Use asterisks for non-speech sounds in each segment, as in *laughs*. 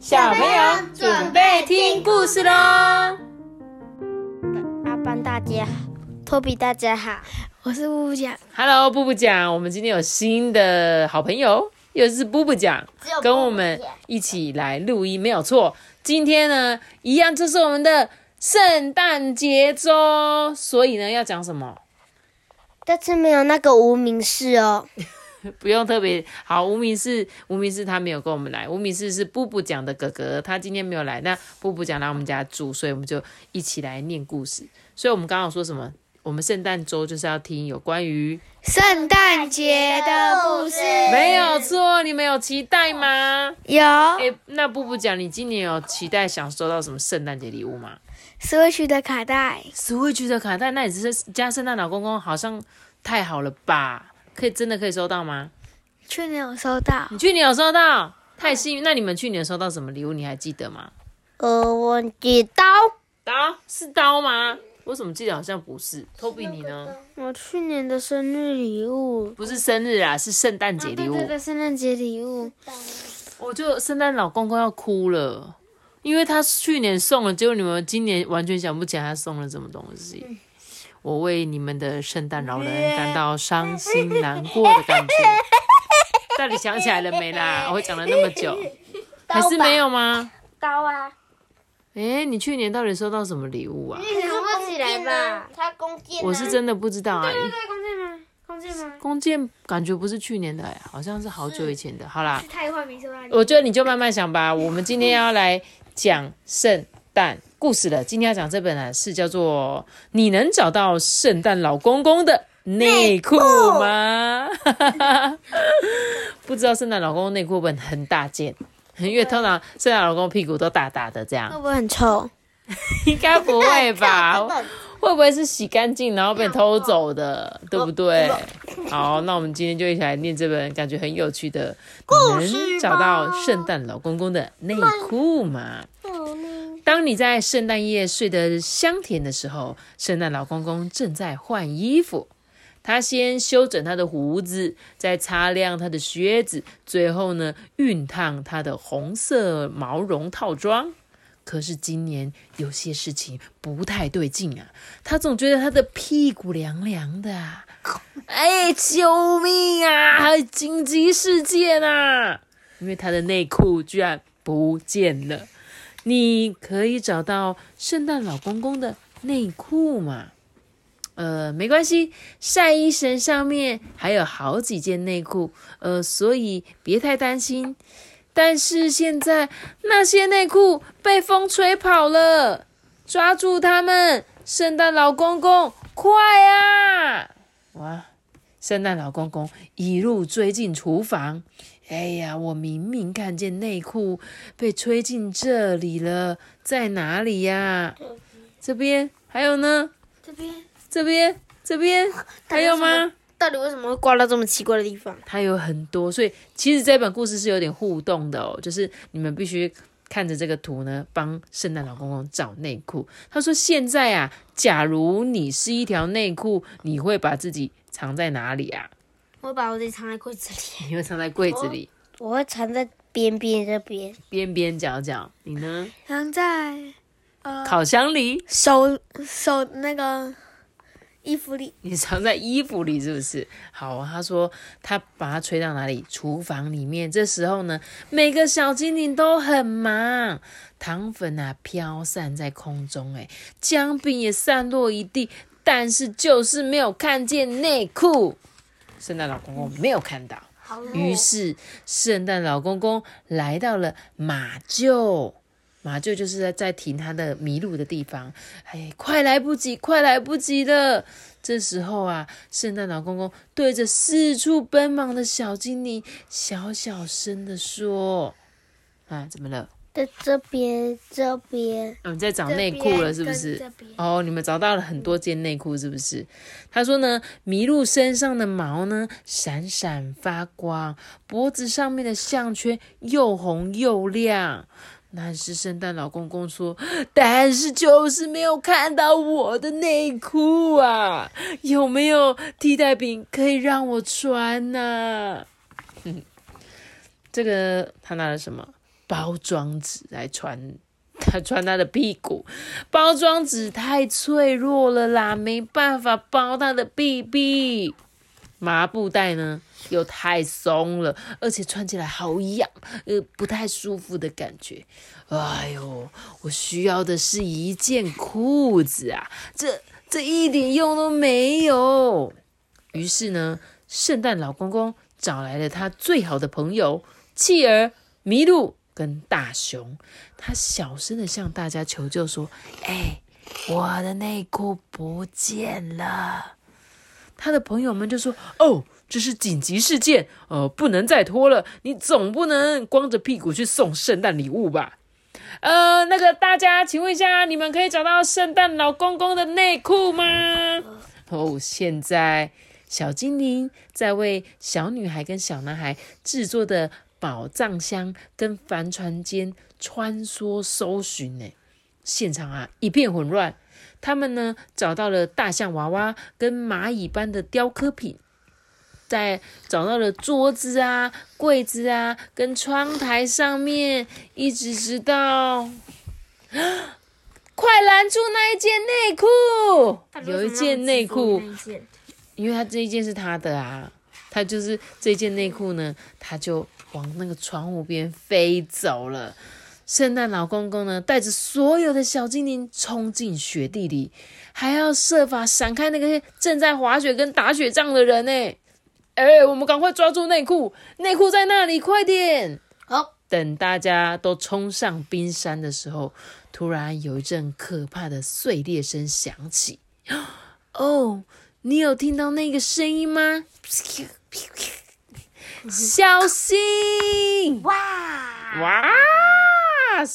小朋友准备听故事喽！阿班大家好，托比大家好，我是布布酱。Hello，布布讲，我们今天有新的好朋友，又是布布讲，跟我们一起来录音，没有错。今天呢，一样就是我们的圣诞节周，所以呢，要讲什么？这次没有那个无名氏哦，*laughs* 不用特别好，无名氏，无名氏他没有跟我们来，无名氏是布布讲的哥哥，他今天没有来。那布布讲来我们家住，所以我们就一起来念故事。所以我们刚刚有说什么？我们圣诞周就是要听有关于圣诞节的故事没有错，你们有期待吗？有哎、那布布讲，你今年有期待想收到什么圣诞节礼物吗 Switch 的卡带，？Switch 的卡带，那也是家圣诞老公公好像太好了吧？可以真的可以收到吗？去年有收到。你去年有收到，太幸运。那你们去年收到什么礼物？你还记得吗？呃，我记刀，刀是刀吗？我怎么记得好像不是？Toby 你呢？我去年的生日礼物，不是生日啊，是圣诞节礼物。对对对，圣诞节礼物，我就圣诞老公公要哭了，因为他去年送了，结果你们今年完全想不起来他送了什么东西。我为你们的圣诞老人 *laughs* 感到伤心难过的感觉。*laughs* 到底想起来了没啦？我讲了那么久，*laughs* 还是没有吗？刀啊，诶，你去年到底收到什么礼物啊？你想不起来吧？他弓箭、啊，我是真的不知道啊。对，弓箭吗？弓箭吗？弓箭感觉不是去年的、哎，好像是好久以前的。好啦，太坏没收到。我觉得你就慢慢想吧。我们今天要来讲圣诞故事了。今天要讲这本呢是叫做《你能找到圣诞老公公的内裤吗？*laughs*》不知道圣诞老公公内裤会不会很大件？因为通常圣诞老公公屁股都大大的，这样会不会很臭？应该不会吧？*laughs* 会不会是洗干净然后被偷走的，对不对？好，那我们今天就一起来念这本感觉很有趣的《能找到圣诞老公公的内裤吗》。当你在圣诞夜睡得香甜的时候，圣诞老公公正在换衣服。他先修整他的胡子，再擦亮他的靴子，最后呢，熨烫他的红色毛绒套装。可是今年有些事情不太对劲啊，他总觉得他的屁股凉凉的！哎，救命啊！紧急事件啊！因为他的内裤居然不见了。你可以找到圣诞老公公的内裤吗？呃，没关系，晒衣绳上面还有好几件内裤，呃，所以别太担心。但是现在那些内裤被风吹跑了，抓住他们！圣诞老公公，快啊！哇！圣诞老公公一路追进厨房。哎呀，我明明看见内裤被吹进这里了，在哪里呀？这边还有呢？这边这边这边还有吗？到底为什么会挂到这么奇怪的地方？它有很多，所以其实这本故事是有点互动的哦，就是你们必须看着这个图呢，帮圣诞老公公找内裤。他说：“现在啊，假如你是一条内裤，你会把自己藏在哪里啊？我把我自己藏在柜子里，*laughs* 你会藏在柜子里我会藏在边边这边，边边角角。你呢？藏在呃烤箱里？手手那个衣服里。你藏在衣服里是不是？好，他说他把它吹到哪里？厨房里面。这时候呢，每个小精灵都很忙，糖粉啊飘散在空中，哎，姜饼也散落一地，但是就是没有看见内裤。圣诞老公公没有看到，于是圣诞老公公来到了马厩。马厩就是在在停他的迷路的地方，哎，快来不及，快来不及了！这时候啊，圣诞老公公对着四处奔忙的小精灵小小声的说：“啊，怎么了？在这边，这边，我们在找内裤了，是不是？哦，你们找到了很多件内裤，是不是？他说呢，麋鹿身上的毛呢闪闪发光，脖子上面的项圈又红又亮。但是圣诞老公公说，但是就是没有看到我的内裤啊，有没有替代品可以让我穿呢、*laughs* 这个他拿了什么？包装纸来穿，他 *laughs* 穿他的屁股。包装纸太脆弱了啦，没办法包他的屁屁。麻布袋呢又太松了，而且穿起来好痒，呃，不太舒服的感觉。哎呦，我需要的是一件裤子啊，这这一点用都没有。于是呢，圣诞老公公找来了他最好的朋友企鹅、麋鹿跟大熊，他小声的向大家求救说：“哎，我的内裤不见了。”他的朋友们就说：“哦，这是紧急事件，呃，不能再拖了。你总不能光着屁股去送圣诞礼物吧？呃，那个大家，请问一下，你们可以找到圣诞老公公的内裤吗？哦，现在小精灵在为小女孩跟小男孩制作的宝藏箱跟帆船间穿梭搜寻呢，现场啊一片混乱。”他们呢找到了大象娃娃跟蚂蚁般的雕刻品，在找到了桌子啊、柜子啊跟窗台上面，一直直到，快拦住那一件内裤！有一件内裤，因为他这一件是他的啊，他就是这件内裤呢，他就往那个窗户边飞走了。圣诞老公公呢，带着所有的小精灵冲进雪地里，还要设法闪开那个正在滑雪跟打雪仗的人呢。哎，我们赶快抓住内裤，内裤在那里，快点！好，等大家都冲上冰山的时候，突然有一阵可怕的碎裂声响起。哦，你有听到那个声音吗？小心！哇哇！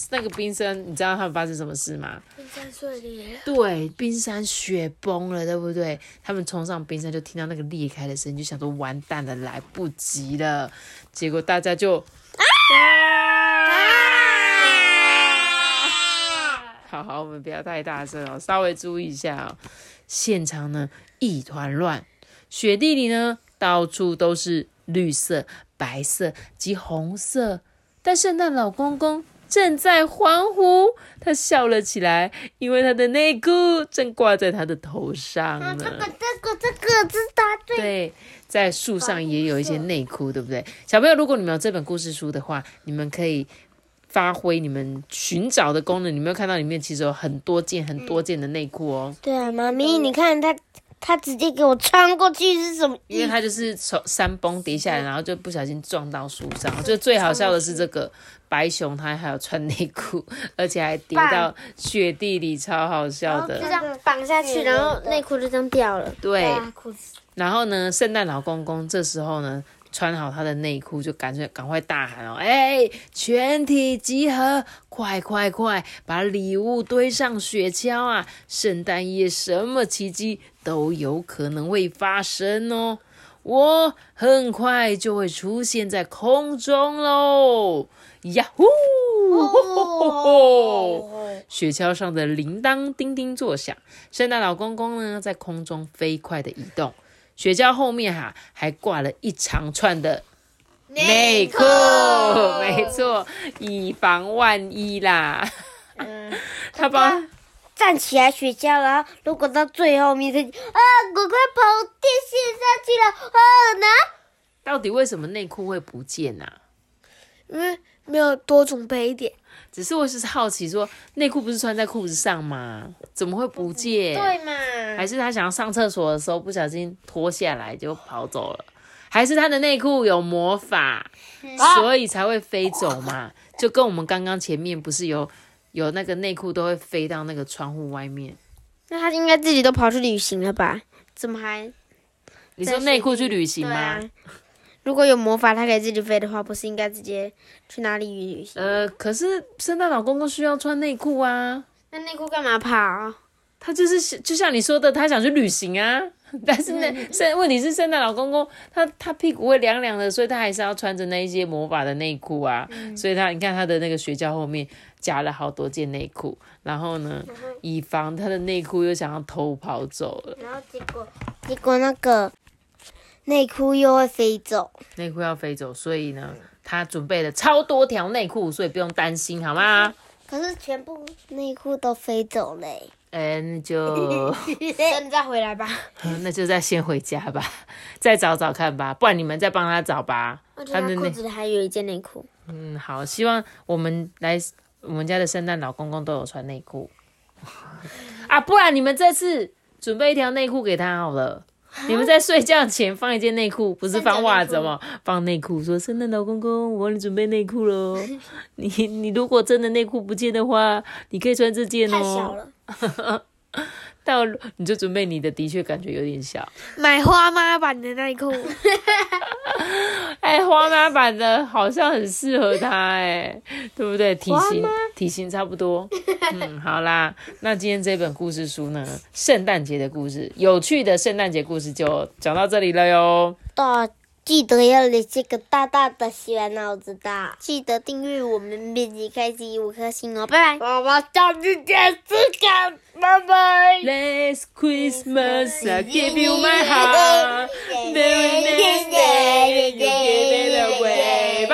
那个冰山，你知道他们发生什么事吗？冰山碎裂。对，冰山雪崩了，对不对？他们冲上冰山，就听到那个裂开的声音，就想说完蛋了，来不及了。结果大家就啊！好好，我们不要太大声哦，稍微注意一下哦。现场呢一团乱，雪地里呢到处都是绿色、白色及红色，但圣诞老公公。正在欢呼，他笑了起来，因为他的内裤正挂在他的头上呢。这个、这个、这个是他对，在树上也有一些内裤，对不对？小朋友，如果你们有这本故事书的话，你们可以发挥你们寻找的功能。你没有看到里面其实有很多件、很多件的内裤哦。对啊，妈咪，你看他。他直接给我穿过去是什么？因为他就是从山崩跌下来，然后就不小心撞到树上。就最好笑的是这个白熊，它还有穿内裤，而且还跌到雪地里，超好笑的。就这样绑下去，然后内裤就这样掉了。对，然后呢，圣诞老公公这时候呢。穿好他的内裤，就赶快赶快大喊哦！哎，全体集合，快快快，把礼物堆上雪橇啊！圣诞夜什么奇迹都有可能会发生哦！我很快就会出现在空中喽！呀呼！雪橇上的铃铛叮叮作响，圣诞老公公呢在空中飞快的移动。雪橇后面哈还挂了一长串的内裤，没错，以防万一啦。嗯，他把站起来雪橇，然后如果到最后面，的啊，赶快跑电线上去了啊！那到底为什么内裤会不见呢？因为没有多准备一点。只是我是好奇，说内裤不是穿在裤子上吗？怎么会不见？对嘛？还是他想要上厕所的时候不小心脱下来就跑走了？还是他的内裤有魔法，所以才会飞走嘛？就跟我们刚刚前面不是有有那个内裤都会飞到那个窗户外面？那他应该自己都跑去旅行了吧？怎么还？你说内裤去旅行吗？如果有魔法，它可以自己飞的话，不是应该直接去哪里旅行？呃，可是圣诞老公公需要穿内裤啊。那内裤干嘛跑？他就是就像你说的，他想去旅行啊。*laughs* 但是呢，圣问题是圣诞老公公他他屁股会凉凉的，所以他还是要穿着那一些魔法的内裤啊。所以他你看他的那个雪橇后面夹了好多件内裤，然后呢，以防他的内裤又想要偷跑走了。然后结果结果那个。内裤又会飞走，内裤要飞走，所以呢，他准备了超多条内裤，所以不用担心，好吗？可是全部内裤都飞走嘞。嗯，就 *laughs* 等你再回来吧。*laughs* 那就再先回家吧，*laughs* 再找找看吧，不然你们再帮他找吧。他的裤子里还有一件内裤。嗯，好，希望我们来我们家的圣诞老公公都有穿内裤啊，不然你们这次准备一条内裤给他好了。你们在睡觉前放一件内裤，不是放袜子吗？放内裤，说圣诞老公公，我帮你准备内裤喽。你你如果真的内裤不见的话，你可以穿这件哦。太小了。*laughs* 到你就准备你的，的确感觉有点小。买花妈版的内裤。*laughs* 哎，花妈版的好像很适合他，哎，对不对？体型体型差不多。嗯，好啦，那今天这本故事书呢，圣诞节的故事，有趣的圣诞节故事就讲到这里了哟。记得要连这个大大的洗碗脑子的，记得订阅我们编辑开心五颗星哦，拜拜！拜拜！Let's Christmas, I give you my heart, Merry Christmas, give it away,